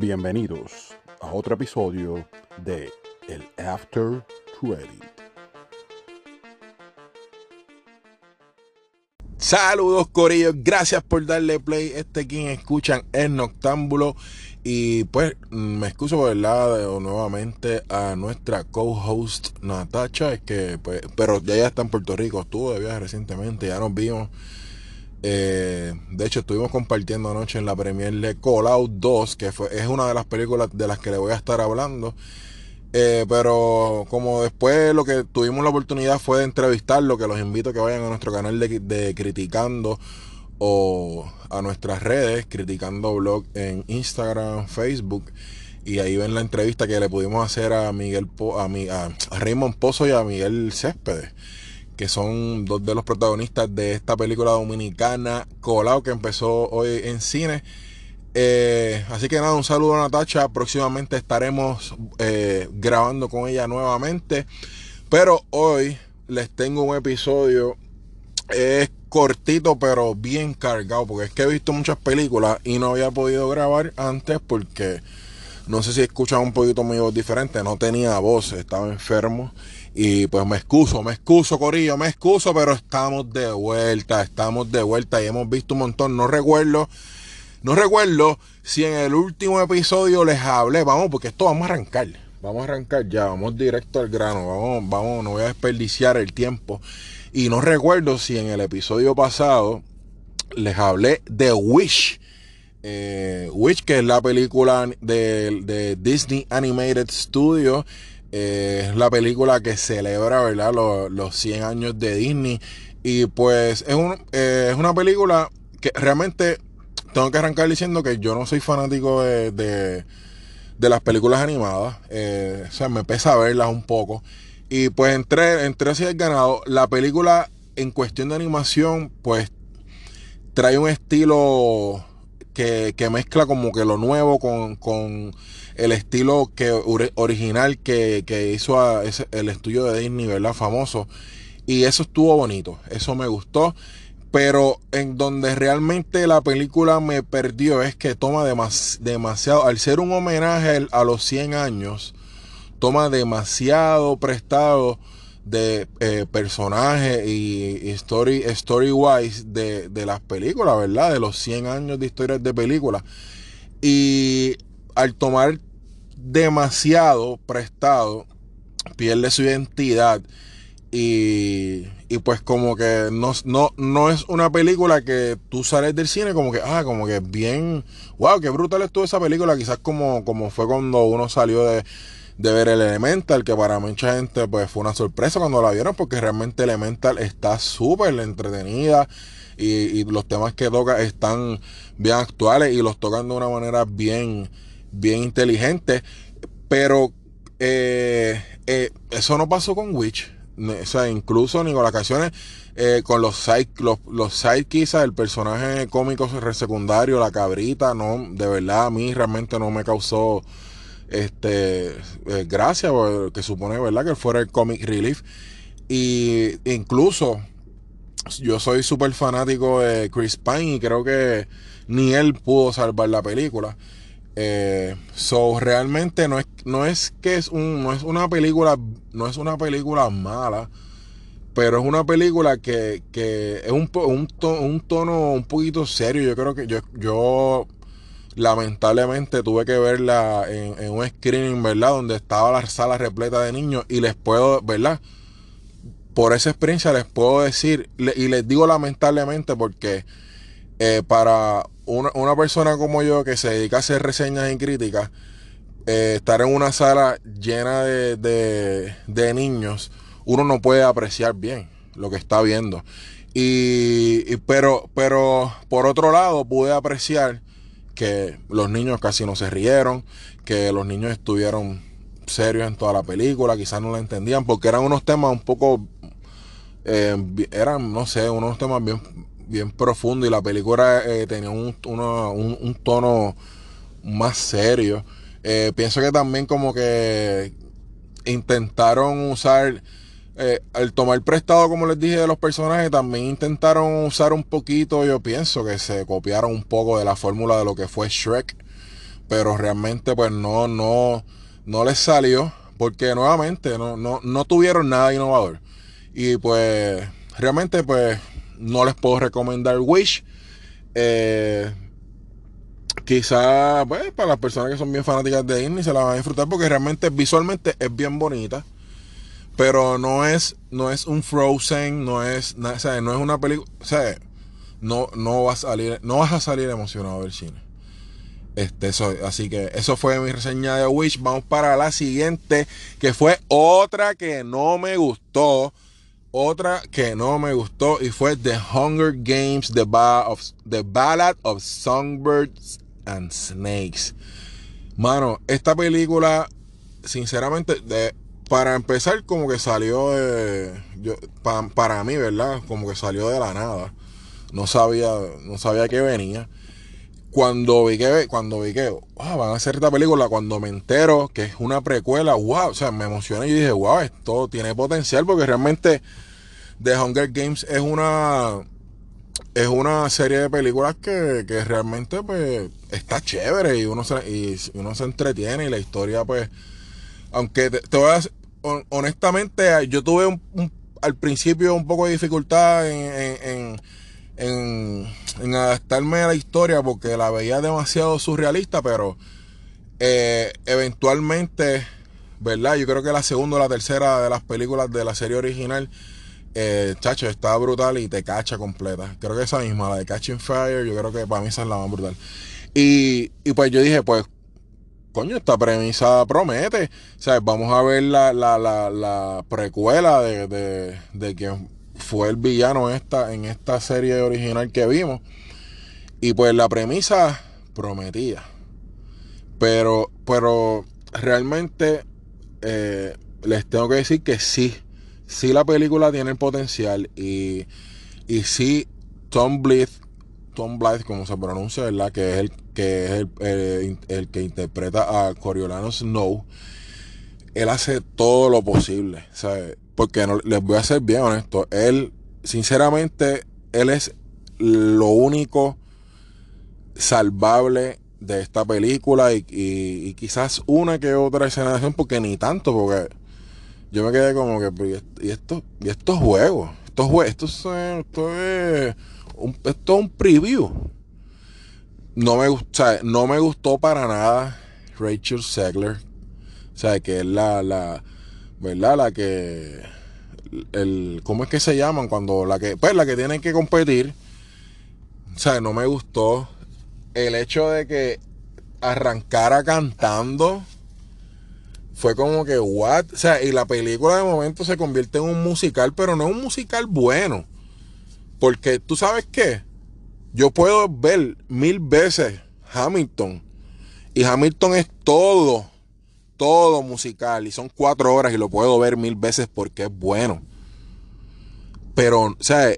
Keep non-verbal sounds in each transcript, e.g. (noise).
Bienvenidos a otro episodio de El After Credit. Saludos Corillos, gracias por darle play. Este quien escuchan es Noctámbulo. Y pues me excuso ¿verdad? nuevamente a nuestra co-host Natacha. Es que pues, pero ya está en Puerto Rico, estuvo de viaje recientemente, ya nos vimos. Eh, de hecho, estuvimos compartiendo anoche en la premier de Call Out 2, que es una de las películas de las que le voy a estar hablando. Eh, pero como después lo que tuvimos la oportunidad fue de entrevistarlo, que los invito a que vayan a nuestro canal de, Criticando o a nuestras redes, Criticando Blog en Instagram, Facebook. Y ahí ven la entrevista que le pudimos hacer a Miguel a Raymond Pozo y a Miguel Céspedes que son dos de los protagonistas de esta película dominicana Colao que empezó hoy en cine. Eh, así que nada, un saludo a Natacha. Próximamente estaremos eh, grabando con ella nuevamente. Pero hoy les tengo un episodio. Es cortito, pero bien cargado. Porque es que he visto muchas películas y no había podido grabar antes porque no sé si escuchan un poquito mi voz diferente. No tenía voz, estaba enfermo. Y pues me excuso, me excuso, Corillo, me excuso, pero estamos de vuelta, estamos de vuelta y hemos visto un montón. No recuerdo, no recuerdo si en el último episodio les hablé, vamos, porque esto vamos a arrancar. Vamos a arrancar ya, vamos directo al grano, vamos, vamos, no voy a desperdiciar el tiempo. Y no recuerdo si en el episodio pasado les hablé de Wish. Eh, Wish, que es la película de, de Disney Animated Studio es la película que celebra, ¿verdad? Los, 100 años de Disney. Y pues es, un, eh, es una película que realmente tengo que arrancar diciendo que yo no soy fanático de, de, las películas animadas. Eh, o sea, me pesa verlas un poco. Y pues entré, entré así el ganado. La película en cuestión de animación, pues trae un estilo que, que mezcla como que lo nuevo con, con el estilo que, original que, hizo el estudio de Disney, ¿verdad? Famoso. Y eso estuvo bonito, eso me gustó. Pero en donde realmente la película me perdió es que toma demasiado, al ser un homenaje a los 100 años, toma demasiado prestado de eh, personajes y, story, story wise de, de, las películas, ¿verdad? De los 100 años de historias de películas. Y al tomar demasiado prestado, pierde su identidad y, y pues como que no, no, no es una película que tú sales del cine como que, ah, como que bien, wow, qué brutal estuvo esa película, quizás como, como fue cuando uno salió de, de ver el Elemental, que para mucha gente pues fue una sorpresa cuando la vieron, porque realmente Elemental está súper entretenida y, y, los temas que toca están bien actuales y los tocan de una manera bien, bien inteligente. Pero eh, eh, eso no pasó con Witch. O sea, incluso ni con las canciones, eh, con los side, los, los sidekicks, el personaje cómico secundario, la cabrita, no, de verdad a mí realmente no me causó este gracia, porque supone, ¿verdad? Que fuera el comic relief. Y incluso yo soy súper fanático de Chris Pine y creo que ni él pudo salvar la película. Eh, so realmente no es, no es que es un, no es una película, no es una película mala, pero es una película que, es un, un, un, tono un poquito serio. Yo creo que yo, yo lamentablemente tuve que verla en, en un screening, ¿verdad? Donde estaba la sala repleta de niños y les puedo, ¿verdad? Por esa experiencia les puedo decir, y les digo lamentablemente porque eh, para una, persona como yo que se dedica a hacer reseñas y críticas, eh, estar en una sala llena de, niños, uno no puede apreciar bien lo que está viendo. Y, pero, pero por otro lado, pude apreciar que los niños casi no se rieron, que los niños estuvieron serios en toda la película, quizás no la entendían, porque eran unos temas un poco, eh, eran, no sé, unos temas bien, bien profundo y la película eh, tenía un, un, tono más serio. Eh, pienso que también como que intentaron usar, eh, al tomar prestado, como les dije, de los personajes, también intentaron usar un poquito, yo pienso que se copiaron un poco de la fórmula de lo que fue Shrek. pero realmente pues no, no, no les salió porque nuevamente no, no, no tuvieron nada innovador. Y pues realmente pues no les puedo recomendar Wish. Eh, quizá pues, para las personas que son bien fanáticas de Disney se la van a disfrutar porque realmente visualmente es bien bonita. Pero no es, no es un Frozen, no es, no es una película, o sea, no, no, vas a salir, no vas a salir emocionado del cine. Este, eso, así que eso fue mi reseña de Wish. Vamos para la siguiente, que fue otra que no me gustó. Otra que no me gustó y fue The Hunger Games, The, Ballad of Songbirds and Snakes. Mano, esta película, sinceramente, para empezar, como que salió de. Para mí, ¿verdad? Como que salió de la nada. No sabía, no sabía que venía cuando vi que, cuando vi que van a hacer esta película, cuando me entero que es una precuela, wow, o sea, me emocioné y dije, wow, esto tiene potencial porque realmente The Hunger Games es una es una serie de películas que, que realmente pues está chévere y uno se, y uno se entretiene y la historia pues aunque te, voy a honestamente yo tuve un, al principio un poco de dificultad en, adaptarme a la historia porque la veía demasiado surrealista, pero eh, eventualmente, ¿verdad? Yo creo que la segunda o la tercera de las películas de la serie original, eh, chacho, está brutal y te cacha completa. Creo que esa misma, la de Catching Fire, yo creo que para mí esa es la más brutal. Y, y pues yo dije, pues, coño, esta premisa promete. O sea, vamos a ver la, la, la, la precuela de, de, de que fue el villano esta, en esta serie original que vimos. Y pues la premisa prometía. Pero, pero realmente eh, les tengo que decir que sí. Sí la película tiene el potencial. Y, y sí Tom Blythe, Tom Blythe, como se pronuncia, ¿verdad? Que es el que es el, el que interpreta a Coriolano Snow. Él hace todo lo posible. ¿sabes? Porque les voy a ser bien honesto. Él, sinceramente, él es lo único salvable de esta película y, quizás una que otra escena de acción, porque ni tanto, porque yo me quedé como que, ¿y esto, y estos juegos? Estos juegos, esto, es, esto, es un, esto es un preview. No me, no me gustó para nada Rachel Segler. O sea, que es la, la, ¿verdad? La que el ¿cómo es que se llaman cuando la que pues la que tienen que competir o sea, no me gustó el hecho de que arrancara cantando fue como que what, o sea, y la película de momento se convierte en un musical, pero no un musical bueno. Porque tú sabes qué? Yo puedo ver mil veces Hamilton y Hamilton es todo todo musical y son cuatro horas y lo puedo ver mil veces porque es bueno. Pero, o sea,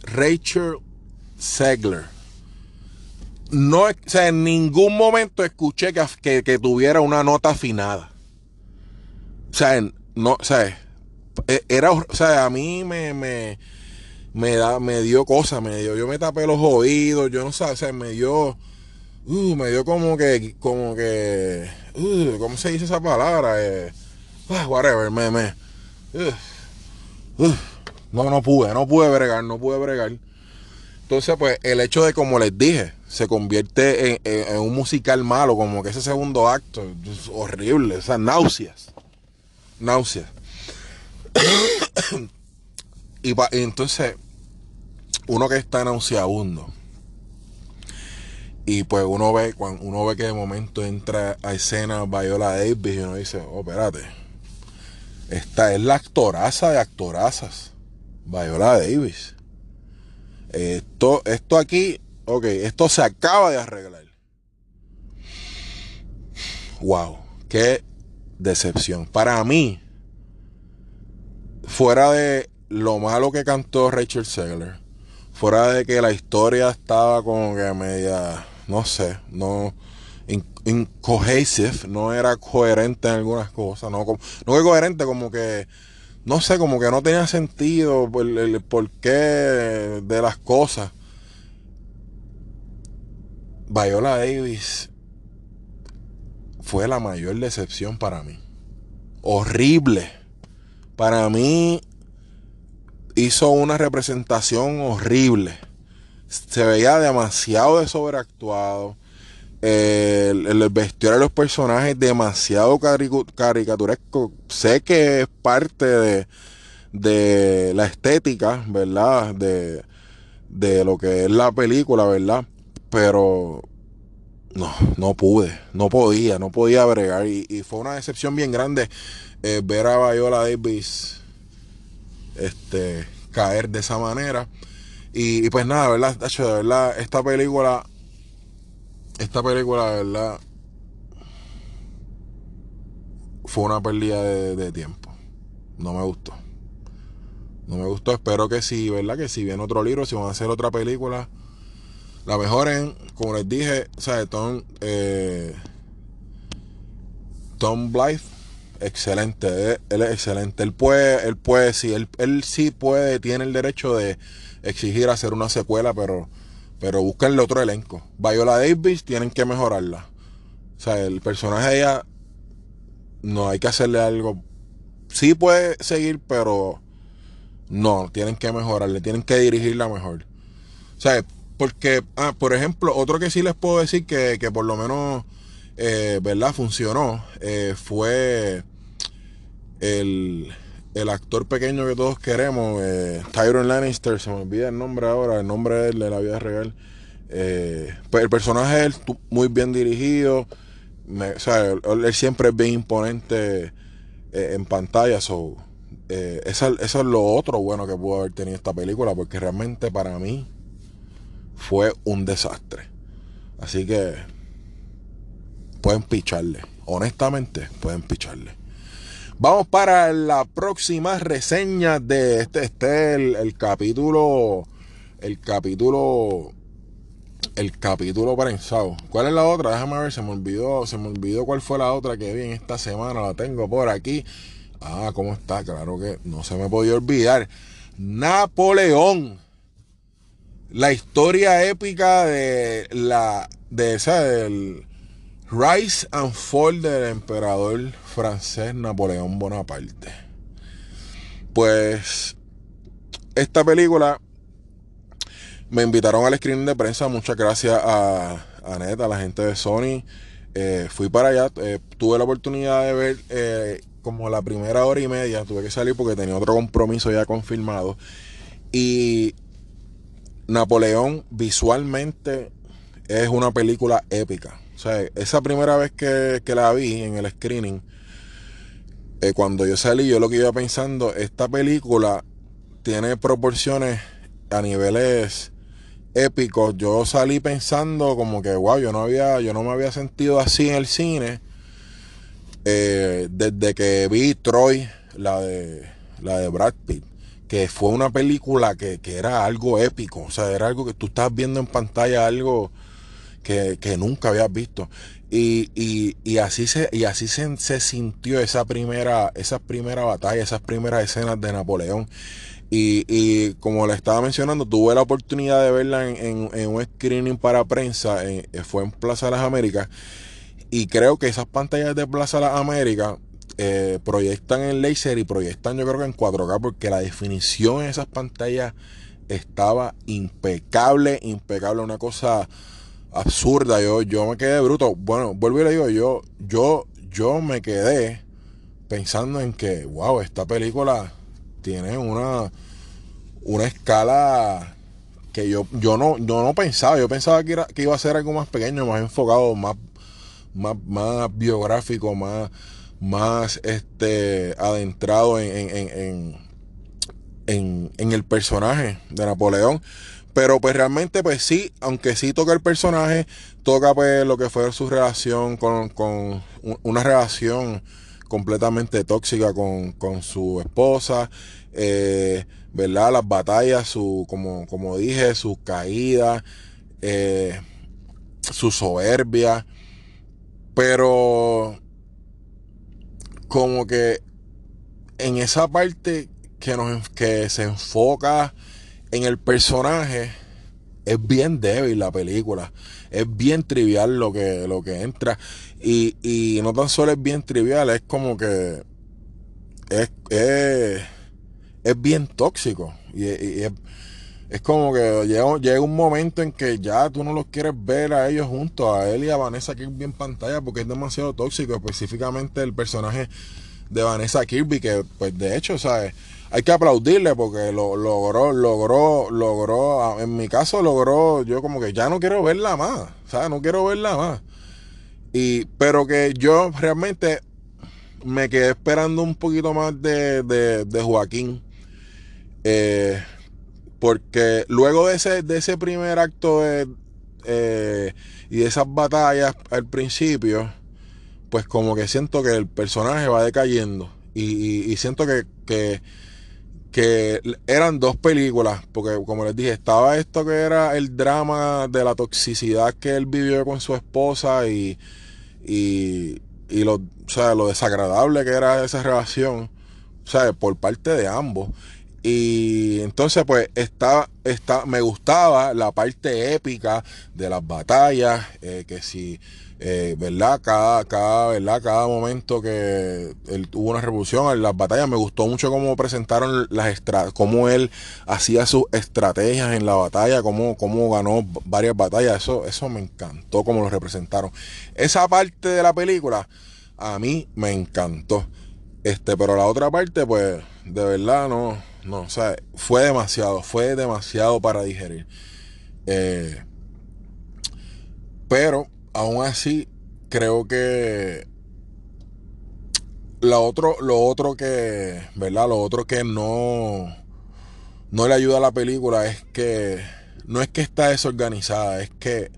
Rachel Segler. No, o sea, en ningún momento escuché que, que, tuviera una nota afinada. O sea, no, o sea, e, era, o sea, a mí me, me, me, da, me dio cosas, me dio, yo me tapé los oídos, yo no sé, o sea, me dio, uh, me dio como que, como que, uh, ¿cómo se dice esa palabra? Eh, uh, whatever, me, me, uh, uh, no, no pude, no pude bregar, no pude bregar. Entonces, pues, el hecho de, como les dije, se convierte en, un musical malo, como que ese segundo acto horrible, o sea, náuseas. Náuseas. (coughs) y, y entonces, uno que está nauseabundo y pues uno ve, cuando uno ve que de momento entra a escena Viola Davis y uno dice, oh, espérate. Esta es la actoraza de actorazas. Viola Davis. Esto, esto aquí, ok, esto se acaba de arreglar. Wow, qué decepción. Para mí, fuera de lo malo que cantó Rachel Segler, fuera de que la historia estaba como que media no sé, no incohesive, no era coherente en algunas cosas, no, no fue coherente como que, no sé, como que no tenía sentido el, el porqué de las cosas. Viola Davis fue la mayor decepción para mí. Horrible. Para mí hizo una representación horrible. Se veía demasiado de sobreactuado. El, el, vestuario de los personajes demasiado caricaturesco. Sé que es parte de, de la estética, ¿verdad? De, de lo que es la película, ¿verdad? Pero no, no pude, no podía, no podía bregar. Y, fue una decepción bien grande eh, ver a Viola Davis este, caer de esa manera. Y, pues nada, ¿verdad? De verdad, esta película, esta película, de verdad, fue una pérdida de, de tiempo. No me gustó. No me gustó. Espero que sí, ¿verdad? Que si viene otro libro, si van a hacer otra película, la mejoren. Como les dije, o sea, Tom, eh, Tom Blythe, excelente. Él, es excelente. Él puede, él puede, sí, él, él sí puede, tiene el derecho de exigir hacer una secuela, pero, pero búsquenle otro elenco. Viola Davis tienen que mejorarla. O sea, el personaje de ella no hay que hacerle algo. Sí puede seguir, pero no, tienen que mejorarle, tienen que dirigirla mejor. O sea, porque, ah, por ejemplo, otro que sí les puedo decir que, por lo menos, eh, ¿verdad? Funcionó, eh, fue el, actor pequeño que todos queremos, eh, Lannister, se me olvida el nombre ahora, el nombre de, él, de la vida real. pues el personaje es muy bien dirigido, o sea, él, siempre es bien imponente en pantalla, so, eh, eso, es lo otro bueno que pudo haber tenido esta película, porque realmente para mí fue un desastre. Así que pueden picharle. Honestamente, pueden picharle. Vamos para la próxima reseña de este, este el, el capítulo. El capítulo. El capítulo prensado. ¿Cuál es la otra? Déjame ver, se me olvidó. Se me olvidó cuál fue la otra que vi en esta semana. La tengo por aquí. Ah, ¿cómo está? Claro que no se me podía olvidar. Napoleón. La historia épica de la de esa del Rise and Fall del emperador francés Napoleón Bonaparte. Pues esta película me invitaron al screen de prensa. Muchas gracias a, a Neta, a la gente de Sony. Eh, fui para allá, eh, tuve la oportunidad de ver eh, como la primera hora y media tuve que salir porque tenía otro compromiso ya confirmado. Y Napoleón visualmente es una película épica. O sea, esa primera vez que, la vi en el screening, eh, cuando yo salí, yo lo que iba pensando, esta película tiene proporciones a niveles épicos. Yo salí pensando como que, wow, yo no había, yo no me había sentido así en el cine eh, desde que vi Troy, la de, la de Brad Pitt, que fue una película que, era algo épico, o sea, era algo que tú estás viendo en pantalla, algo que, nunca habías visto. Y, así se, y así se, sintió esa primera, esa primera batalla, esas primeras escenas de Napoleón. Y, como le estaba mencionando, tuve la oportunidad de verla en, un screening para prensa, fue en Plaza de las Américas. Y creo que esas pantallas de Plaza La América eh, proyectan en laser y proyectan yo creo que en 4K porque la definición en esas pantallas estaba impecable, impecable, una cosa absurda. Yo, yo me quedé bruto. Bueno, vuelvo y le digo, yo, yo, yo me quedé pensando en que, wow, esta película tiene una, una escala que yo, yo, no, yo no pensaba. Yo pensaba que, que iba a ser algo más pequeño, más enfocado, más más, biográfico, más, más este, adentrado en, en, el personaje de Napoleón. Pero pues realmente pues sí, aunque sí toca el personaje, toca pues lo que fue su relación con, con una relación completamente tóxica con, su esposa, eh, ¿verdad? Las batallas, su, como, como dije, sus caídas, eh, su soberbia, pero como que en esa parte que, nos, que se enfoca en el personaje, es bien débil la película. Es bien trivial lo que, lo que entra. Y, y no tan solo es bien trivial, es como que es, es, es bien tóxico. Y, es, es, como que llega, llega, un momento en que ya tú no los quieres ver a ellos juntos, a él y a Vanessa Kirby en pantalla, porque es demasiado tóxico, específicamente el personaje de Vanessa Kirby, que pues de hecho, ¿sabes? Hay que aplaudirle porque lo, logró, logró, logró, en mi caso logró, yo como que ya no quiero verla más, ¿sabes? No quiero verla más. Y, pero que yo realmente me quedé esperando un poquito más de, de, Joaquín. Eh, porque luego de ese, de ese primer acto eh, y de esas batallas al principio, pues como que siento que el personaje va decayendo. Y, siento que, que, que, eran dos películas, porque como les dije, estaba esto que era el drama de la toxicidad que él vivió con su esposa y, y, lo, o sea, lo desagradable que era esa relación, o sea, por parte de ambos. Y entonces, pues, está, está, me gustaba la parte épica de las batallas, eh, que si, eh, ¿verdad? Cada, cada, ¿verdad? Cada momento que él tuvo una revolución en las batallas, me gustó mucho cómo presentaron las estrategias, cómo él hacía sus estrategias en la batalla, cómo, cómo ganó varias batallas. Eso, eso me encantó, cómo lo representaron. Esa parte de la película, a mí me encantó. Este, pero la otra parte, pues, de verdad, no, no, o sea, fue demasiado, fue demasiado para digerir. Eh, pero, aún así, creo que lo otro, lo otro que, ¿verdad? Lo otro que no, no le ayuda a la película es que no es que está desorganizada, es que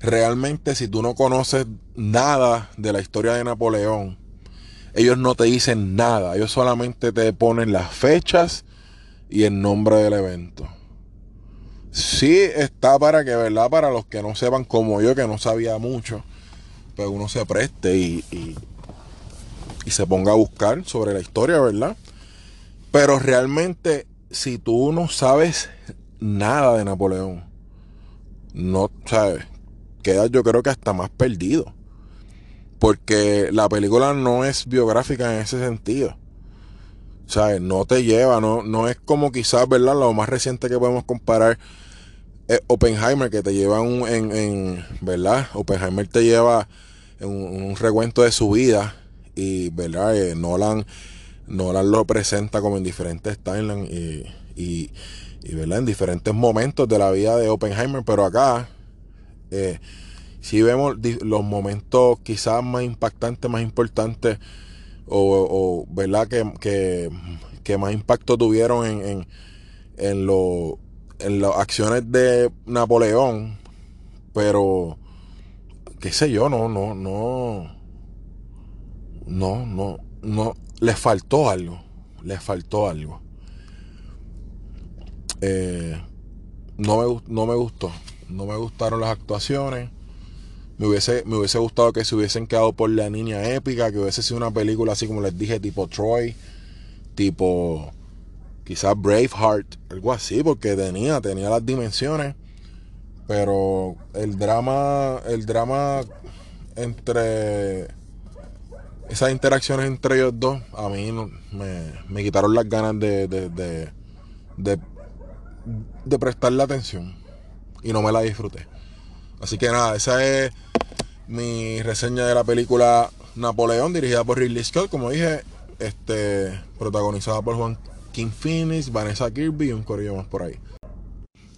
realmente si tú no conoces nada de la historia de Napoleón, ellos no te dicen nada, ellos solamente te ponen las fechas y el nombre del evento. Sí está para que, ¿verdad? Para los que no sepan como yo, que no sabía mucho, pues uno se preste y, y, se ponga a buscar sobre la historia, ¿verdad? Pero realmente, si tú no sabes nada de Napoleón, no sabes, quedas yo creo que hasta más perdido. Porque la película no es biográfica en ese sentido. ¿Sabes? No te lleva, no, no es como quizás, ¿verdad? Lo más reciente que podemos comparar es Oppenheimer, que te lleva un, en, en, ¿verdad? Oppenheimer te lleva un, recuento de su vida y, ¿verdad? Eh, Nolan, Nolan lo presenta como en diferentes timelines y, y, y, ¿verdad? En diferentes momentos de la vida de Oppenheimer, pero acá eh, si vemos los momentos quizás más impactantes, más importantes, o, ¿verdad? Que, que, más impacto tuvieron en, en, en, lo, en las acciones de Napoleón, pero qué sé yo, no, no, no, no, no, no, les faltó algo, les faltó algo. Eh, no, me, no me gustó, no me gustaron las actuaciones. Me hubiese, me hubiese gustado que se hubiesen quedado por la niña épica, que hubiese sido una película así como les dije, tipo Troy, tipo quizás Braveheart, algo así, porque tenía, tenía las dimensiones. Pero el drama, el drama entre esas interacciones entre ellos dos, a mí me, me quitaron las ganas de, de, de, de, de prestarle atención. Y no me la disfruté. Así que nada, esa es mi reseña de la película Napoleón, dirigida por Ridley Scott, como dije, este, protagonizada por Juan King Phoenix, Vanessa Kirby y un corillo más por ahí.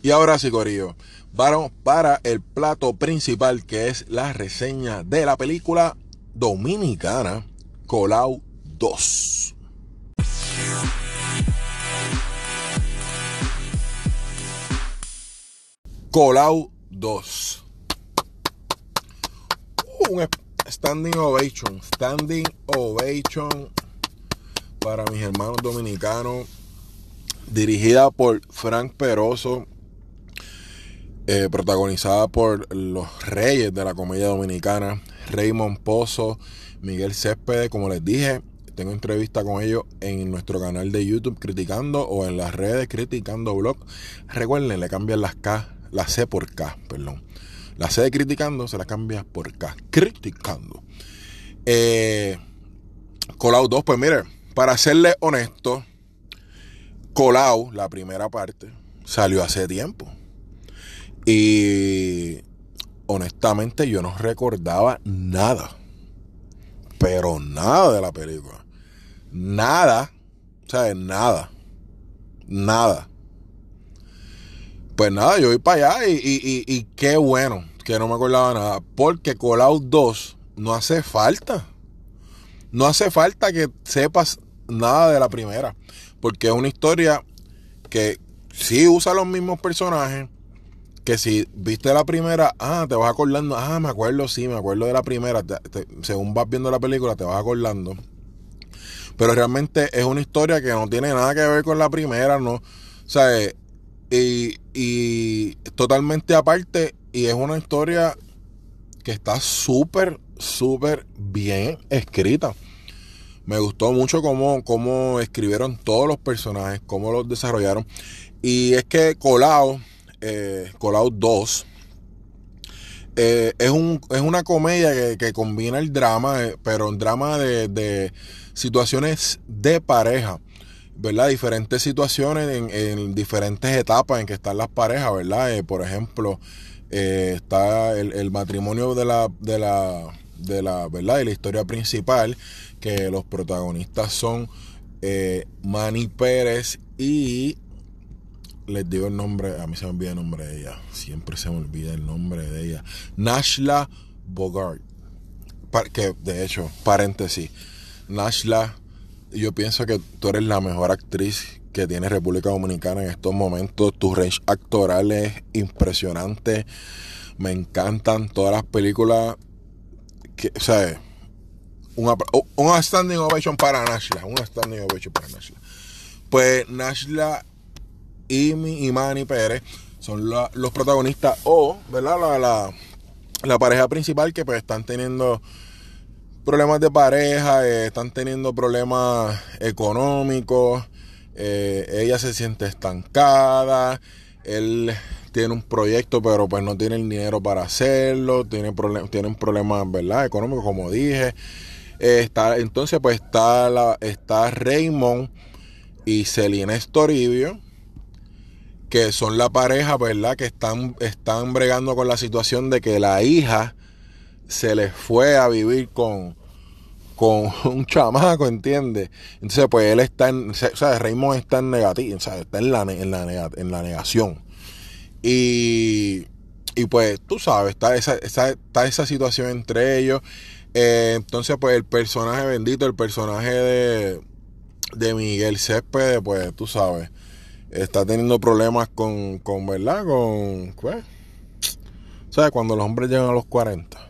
Y ahora sí, corillo, vamos para el plato principal que es la reseña de la película dominicana Colau 2. Colau 2 un standing ovation, standing ovation para mis hermanos dominicanos, dirigida por Frank Peroso, eh, protagonizada por los reyes de la comedia dominicana, Raymond Pozo, Miguel Céspedes, como les dije, tengo entrevista con ellos en nuestro canal de YouTube criticando o en las redes criticando blog. Recuerden, le cambian las K La C por K, perdón. La C de criticando se la cambia por K. Criticando. Eh, Colau 2, pues mire, para serle honesto, Colau, la primera parte, salió hace tiempo. Y honestamente yo no recordaba nada. Pero nada de la película. Nada. ¿Sabes? Nada. Nada. Pues nada, yo voy para allá y, qué bueno que no me acordaba nada. Porque Colau 2 no hace falta. No hace falta que sepas nada de la primera. Porque es una historia que sí usa los mismos personajes. Que si viste la primera, ah, te vas acordando, ah, me acuerdo, sí, me acuerdo de la primera. según vas viendo la película, te vas acordando. Pero realmente es una historia que no tiene nada que ver con la primera, ¿no? Sea, y, y totalmente aparte, y es una historia que está súper, súper bien escrita. Me gustó mucho cómo, cómo escribieron todos los personajes, cómo los desarrollaron. Y es que Colao, eh, Colao 2, eh, es, un, es una comedia que, combina el drama, eh, pero un drama de, situaciones de pareja, ¿verdad? Diferentes situaciones en, diferentes etapas en que están las parejas, ¿verdad? por ejemplo, está el, matrimonio de la, de la, de la, ¿verdad? De la historia principal, que los protagonistas son Manny Pérez y les digo el nombre, a mí se me olvida el nombre de ella, siempre se me olvida el nombre de ella, Nashla Bogart, que de hecho, paréntesis, Nashla, yo pienso que tú eres la mejor actriz que tiene República Dominicana en estos momentos, tu range actoral es impresionante, me encantan todas las películas, que, o sea, un standing ovation para Nashla, un standing ovation para Nashla. Pues Nashla y, y Manny Pérez son los protagonistas o, ¿verdad? La, la, pareja principal que pues están teniendo problemas de pareja, eh, están teniendo problemas económicos, eh, ella se siente estancada, él tiene un proyecto pero pues no tiene el dinero para hacerlo, tiene, tienen problemas, ¿verdad? Como dije. Está, entonces pues está, la, está Raymond y Celina Estoribio que son la pareja, ¿verdad? Que están, están bregando con la situación de que la hija se les fue a vivir con, con un chamaco, ¿entiendes? Entonces, pues él está en, o sea, Raymond está en negativo, está en la, negación. Y, pues tú sabes, está esa, situación entre ellos. Eh, entonces, pues el personaje bendito, el personaje de, de Miguel Céspedes, pues tú sabes está teniendo problemas con, con ¿verdad? Con, pues, ¿sabes? Cuando los hombres llegan a los 40.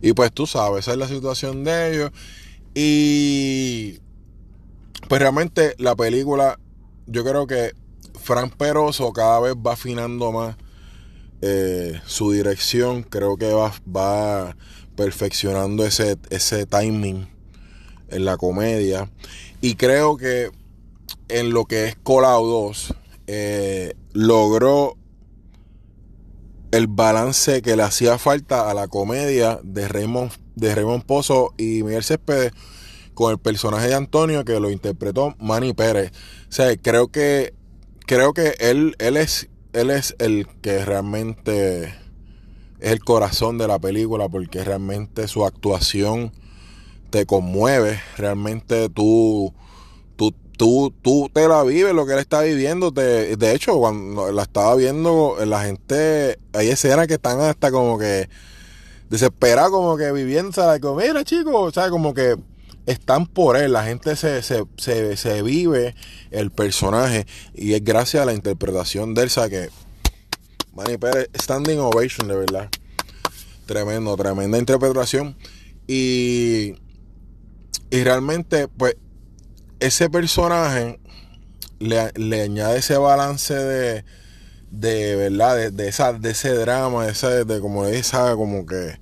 Y pues tú sabes, esa es la situación de ellos. Y pues realmente la película, yo creo que Frank Peroso cada vez va afinando más eh, su dirección. Creo que va, va perfeccionando ese, ese timing en la comedia. Y creo que en lo que es Colau 2, eh, logró el balance que le hacía falta a la comedia de Raymond, de Raymond Pozo y Miguel Céspedes con el personaje de Antonio que lo interpretó Manny Pérez. O sea, creo que creo que él, él es él es el que realmente es el corazón de la película porque realmente su actuación te conmueve, realmente tú tú, tú te la vives, lo que él está viviendo. Te, de hecho, cuando la estaba viendo, la gente, hay escenas que están hasta como que desesperadas, como que viviendo, ¿sabes? Como, mira, chicos, ¿sabes? Como que están por él, la gente se, se, se, se, vive el personaje y es gracias a la interpretación de él, ¿sabes? Que Manny Pérez, standing ovation, de verdad. Tremendo, tremenda interpretación. Y, y realmente, pues, ese personaje le, añade ese balance de, de verdad, de, esa, de ese drama, de, esa, de como esa, como que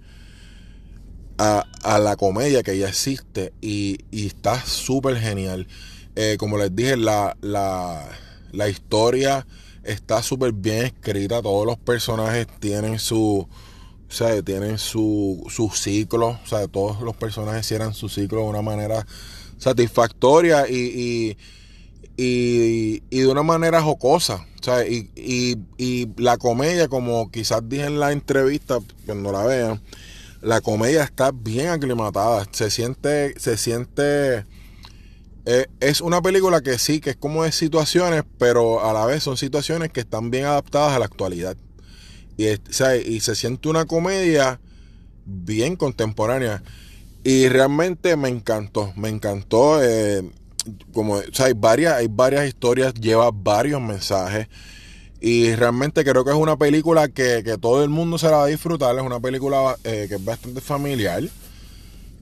a, la comedia que ya existe y, está súper genial. Eh, como les dije, la, la, la historia está súper bien escrita, todos los personajes tienen su, o sea, tienen su, su ciclo, o sea, todos los personajes cierran su ciclo de una manera satisfactoria y, y, y, de una manera jocosa. O sea, y, y, la comedia, como quizás dije en la entrevista, cuando la vean, la comedia está bien aclimatada. Se siente, se siente eh, es una película que sí, que es como de situaciones, pero a la vez son situaciones que están bien adaptadas a la actualidad. Y, y se siente una comedia bien contemporánea. Y realmente me encantó, me encantó. Eh, como, hay varias, hay varias historias, lleva varios mensajes. Y realmente creo que es una película que, todo el mundo se la va a disfrutar. Es una película eh, que es bastante familiar.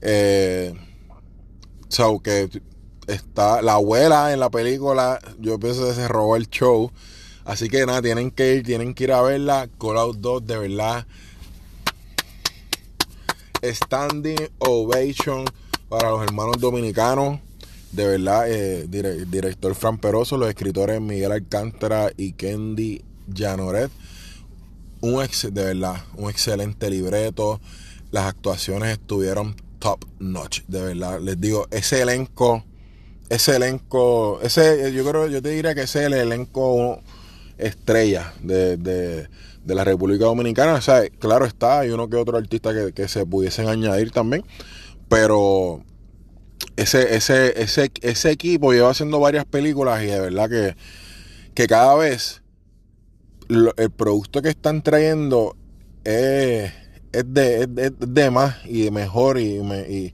Eh, que está la abuela en la película, yo pienso que se robó el show. Así que nada, tienen que ir, tienen que ir a verla. Call Out 2, de verdad. Standing Ovation para los hermanos dominicanos. De verdad, eh, director Fran Peroso, los escritores Miguel Alcántara y Kendi Janoret. Un de verdad, un excelente libreto. Las actuaciones estuvieron top notch, de verdad. Les digo, ese elenco ese elenco, ese, yo creo, yo te diría que ese es el elenco estrella de, la República Dominicana. O sea, claro está, hay uno que otro artista que, se pudiesen añadir también, pero ese, ese, ese, ese equipo lleva haciendo varias películas y de verdad que, que cada vez el producto que están trayendo es, es, de, de más y de mejor y, y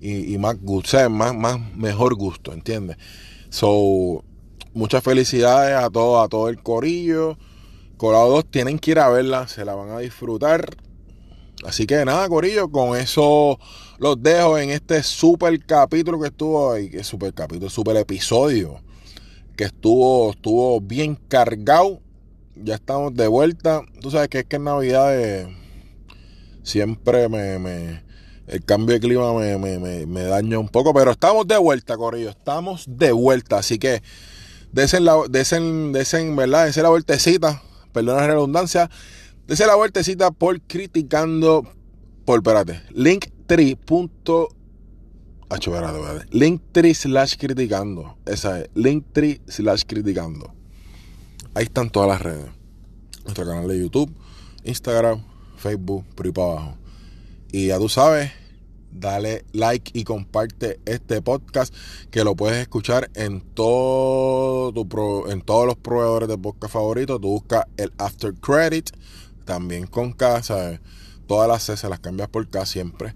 y, más gusto, más, más mejor gusto, ¿entiendes? So, muchas felicidades a todo, a todo el corillo. Colado 2 tienen que ir a verla, se la van a disfrutar. Así que nada, Corillo, con eso los dejo en este super capítulo que estuvo que super capítulo, super episodio, que estuvo, estuvo bien cargado. Ya estamos de vuelta. Tú sabes que es que en Navidad siempre me, me, el cambio de clima me, me, me, daña un poco, pero estamos de vuelta, Corillo. Estamos de vuelta. Así que desen la, desen, desen, ¿verdad? Desen la vueltecita, perdona la redundancia. Desen la vueltecita por criticando, por, espérate, linktree. Espérate, espérate. Linktree slash criticando. Esa es, linktree slash criticando. Ahí están todas las redes. Nuestro canal de YouTube, Instagram, Facebook, por ahí para abajo. Y ya tú sabes, dale like y comparte este podcast que lo puedes escuchar en todo tu en todos los proveedores de podcast favoritos. Tú buscas el After Credit, también con K, ¿sabes? Todas las C se las cambias por K siempre.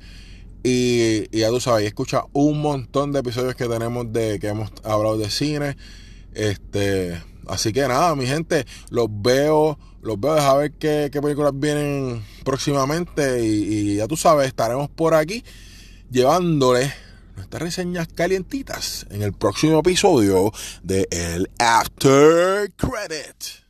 Y, y ya tú sabes, escucha un montón de episodios que tenemos de que hemos hablado de cine. Este, así que nada, mi gente, los veo los veo, a ver qué, películas vienen próximamente y, y, ya tú sabes, estaremos por aquí llevándoles nuestras reseñas calientitas en el próximo episodio de El After Credit.